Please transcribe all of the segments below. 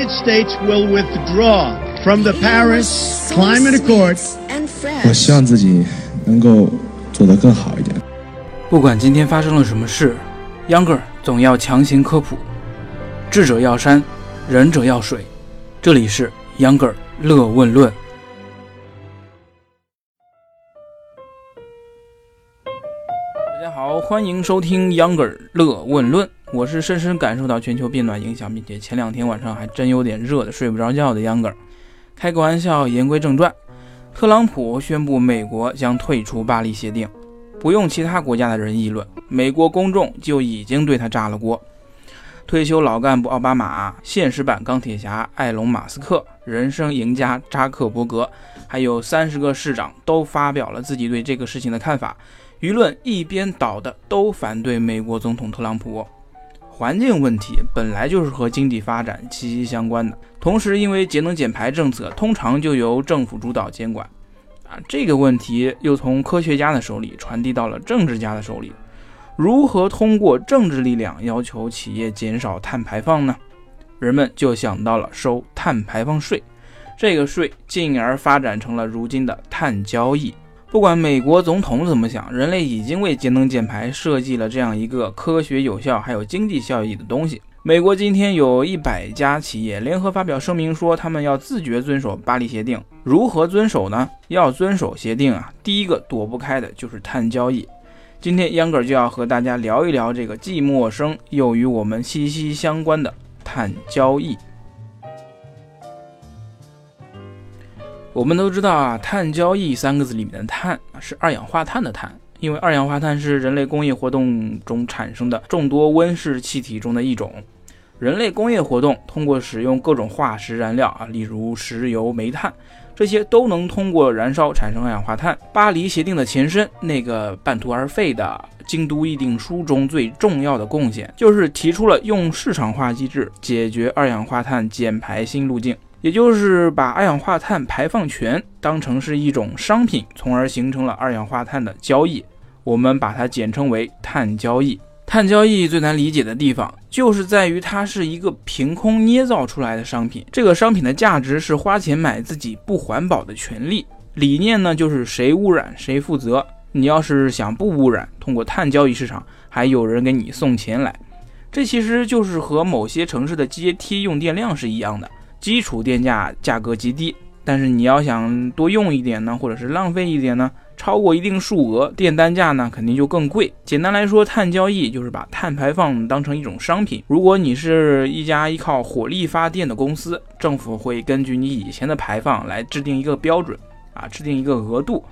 United States will withdraw from the Paris Climate Accord. 我希望自己能够做得更好一点。不管今天发生了什么事，秧歌儿总要强行科普。智者要山，仁者要水。这里是秧歌儿乐问论。大家好，欢迎收听秧歌儿乐问论。我是深深感受到全球变暖影响，并且前两天晚上还真有点热的睡不着觉的秧歌儿。开个玩笑，言归正传。特朗普宣布美国将退出巴黎协定，不用其他国家的人议论，美国公众就已经对他炸了锅。退休老干部奥巴马、现实版钢铁侠埃隆·马斯克、人生赢家扎克伯格，还有三十个市长都发表了自己对这个事情的看法。舆论一边倒的都反对美国总统特朗普。环境问题本来就是和经济发展息息相关的，同时因为节能减排政策通常就由政府主导监管，啊，这个问题又从科学家的手里传递到了政治家的手里，如何通过政治力量要求企业减少碳排放呢？人们就想到了收碳排放税，这个税进而发展成了如今的碳交易。不管美国总统怎么想，人类已经为节能减排设计了这样一个科学有效还有经济效益的东西。美国今天有一百家企业联合发表声明，说他们要自觉遵守巴黎协定。如何遵守呢？要遵守协定啊，第一个躲不开的就是碳交易。今天秧歌就要和大家聊一聊这个既陌生又与我们息息相关的碳交易。我们都知道啊，碳交易三个字里面的碳是二氧化碳的碳，因为二氧化碳是人类工业活动中产生的众多温室气体中的一种。人类工业活动通过使用各种化石燃料啊，例如石油、煤炭，这些都能通过燃烧产生二氧化碳。巴黎协定的前身那个半途而废的京都议定书中最重要的贡献，就是提出了用市场化机制解决二氧化碳减排新路径。也就是把二氧化碳排放权当成是一种商品，从而形成了二氧化碳的交易。我们把它简称为碳交易。碳交易最难理解的地方，就是在于它是一个凭空捏造出来的商品。这个商品的价值是花钱买自己不环保的权利。理念呢，就是谁污染谁负责。你要是想不污染，通过碳交易市场，还有人给你送钱来。这其实就是和某些城市的阶梯用电量是一样的。基础电价价格极低，但是你要想多用一点呢，或者是浪费一点呢，超过一定数额，电单价呢肯定就更贵。简单来说，碳交易就是把碳排放当成一种商品。如果你是一家依靠火力发电的公司，政府会根据你以前的排放来制定一个标准，啊，制定一个额度。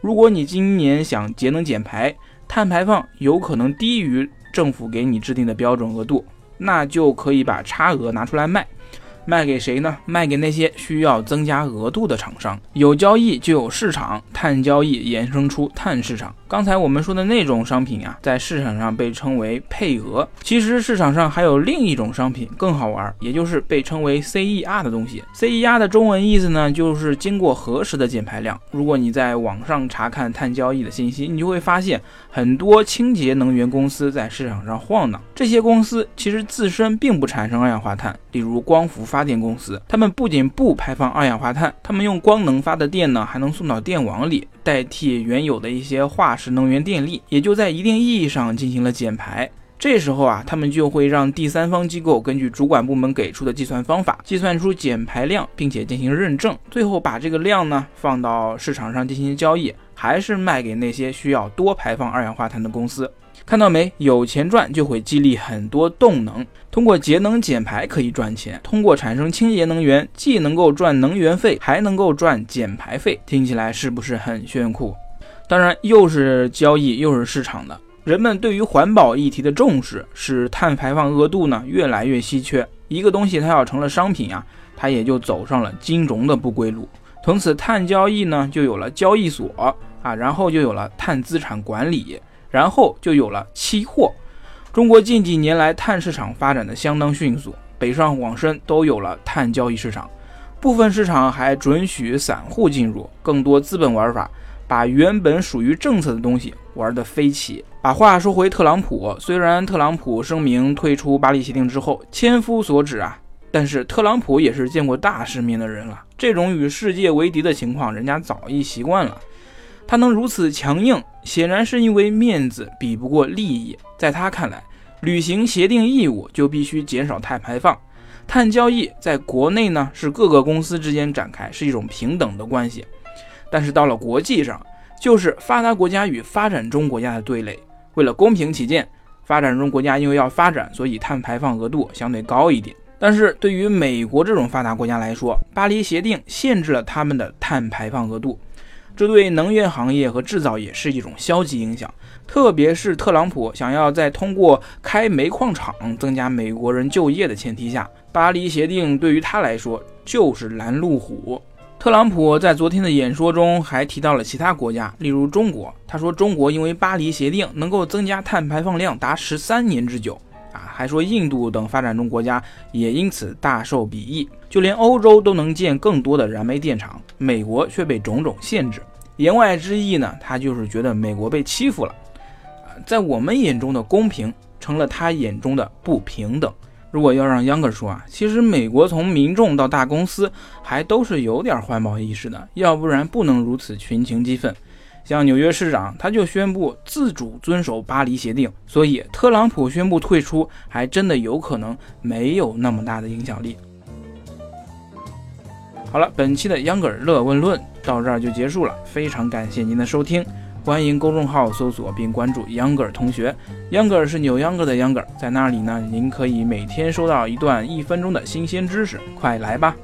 如果你今年想节能减排，碳排放有可能低于政府给你制定的标准额度，那就可以把差额拿出来卖。卖给谁呢？卖给那些需要增加额度的厂商。有交易就有市场，碳交易衍生出碳市场。刚才我们说的那种商品啊，在市场上被称为配额。其实市场上还有另一种商品更好玩，也就是被称为 CER 的东西。CER 的中文意思呢，就是经过核实的减排量。如果你在网上查看碳交易的信息，你就会发现很多清洁能源公司在市场上晃荡。这些公司其实自身并不产生二氧化碳，例如光伏发发电公司，他们不仅不排放二氧化碳，他们用光能发的电呢，还能送到电网里。代替原有的一些化石能源电力，也就在一定意义上进行了减排。这时候啊，他们就会让第三方机构根据主管部门给出的计算方法，计算出减排量，并且进行认证，最后把这个量呢放到市场上进行交易，还是卖给那些需要多排放二氧化碳的公司。看到没？有钱赚就会激励很多动能。通过节能减排可以赚钱，通过产生清洁能源，既能够赚能源费，还能够赚减排费。听起来是不是很炫酷？当然，又是交易又是市场的。人们对于环保议题的重视，使碳排放额度呢越来越稀缺。一个东西它要成了商品啊，它也就走上了金融的不归路。从此，碳交易呢就有了交易所啊，然后就有了碳资产管理。然后就有了期货。中国近几年来碳市场发展的相当迅速，北上广深都有了碳交易市场，部分市场还准许散户进入。更多资本玩法，把原本属于政策的东西玩得飞起。把话说回特朗普，虽然特朗普声明退出巴黎协定之后，千夫所指啊，但是特朗普也是见过大世面的人了，这种与世界为敌的情况，人家早已习惯了。他能如此强硬，显然是因为面子比不过利益。在他看来，履行协定义务就必须减少碳排放。碳交易在国内呢是各个公司之间展开，是一种平等的关系。但是到了国际上，就是发达国家与发展中国家的对垒。为了公平起见，发展中国家因为要发展，所以碳排放额度相对高一点。但是对于美国这种发达国家来说，巴黎协定限制了他们的碳排放额度。这对能源行业和制造业是一种消极影响，特别是特朗普想要在通过开煤矿厂增加美国人就业的前提下，巴黎协定对于他来说就是拦路虎。特朗普在昨天的演说中还提到了其他国家，例如中国。他说，中国因为巴黎协定能够增加碳排放量达十三年之久。啊还说印度等发展中国家也因此大受裨益，就连欧洲都能建更多的燃煤电厂，美国却被种种限制。言外之意呢，他就是觉得美国被欺负了。在我们眼中的公平，成了他眼中的不平等。如果要让秧歌说啊，其实美国从民众到大公司还都是有点环保意识的，要不然不能如此群情激愤。像纽约市长，他就宣布自主遵守巴黎协定，所以特朗普宣布退出，还真的有可能没有那么大的影响力。好了，本期的秧歌儿乐问论到这儿就结束了，非常感谢您的收听，欢迎公众号搜索并关注秧歌儿同学，秧歌儿是扭秧歌的秧歌儿，在那里呢，您可以每天收到一段一分钟的新鲜知识，快来吧！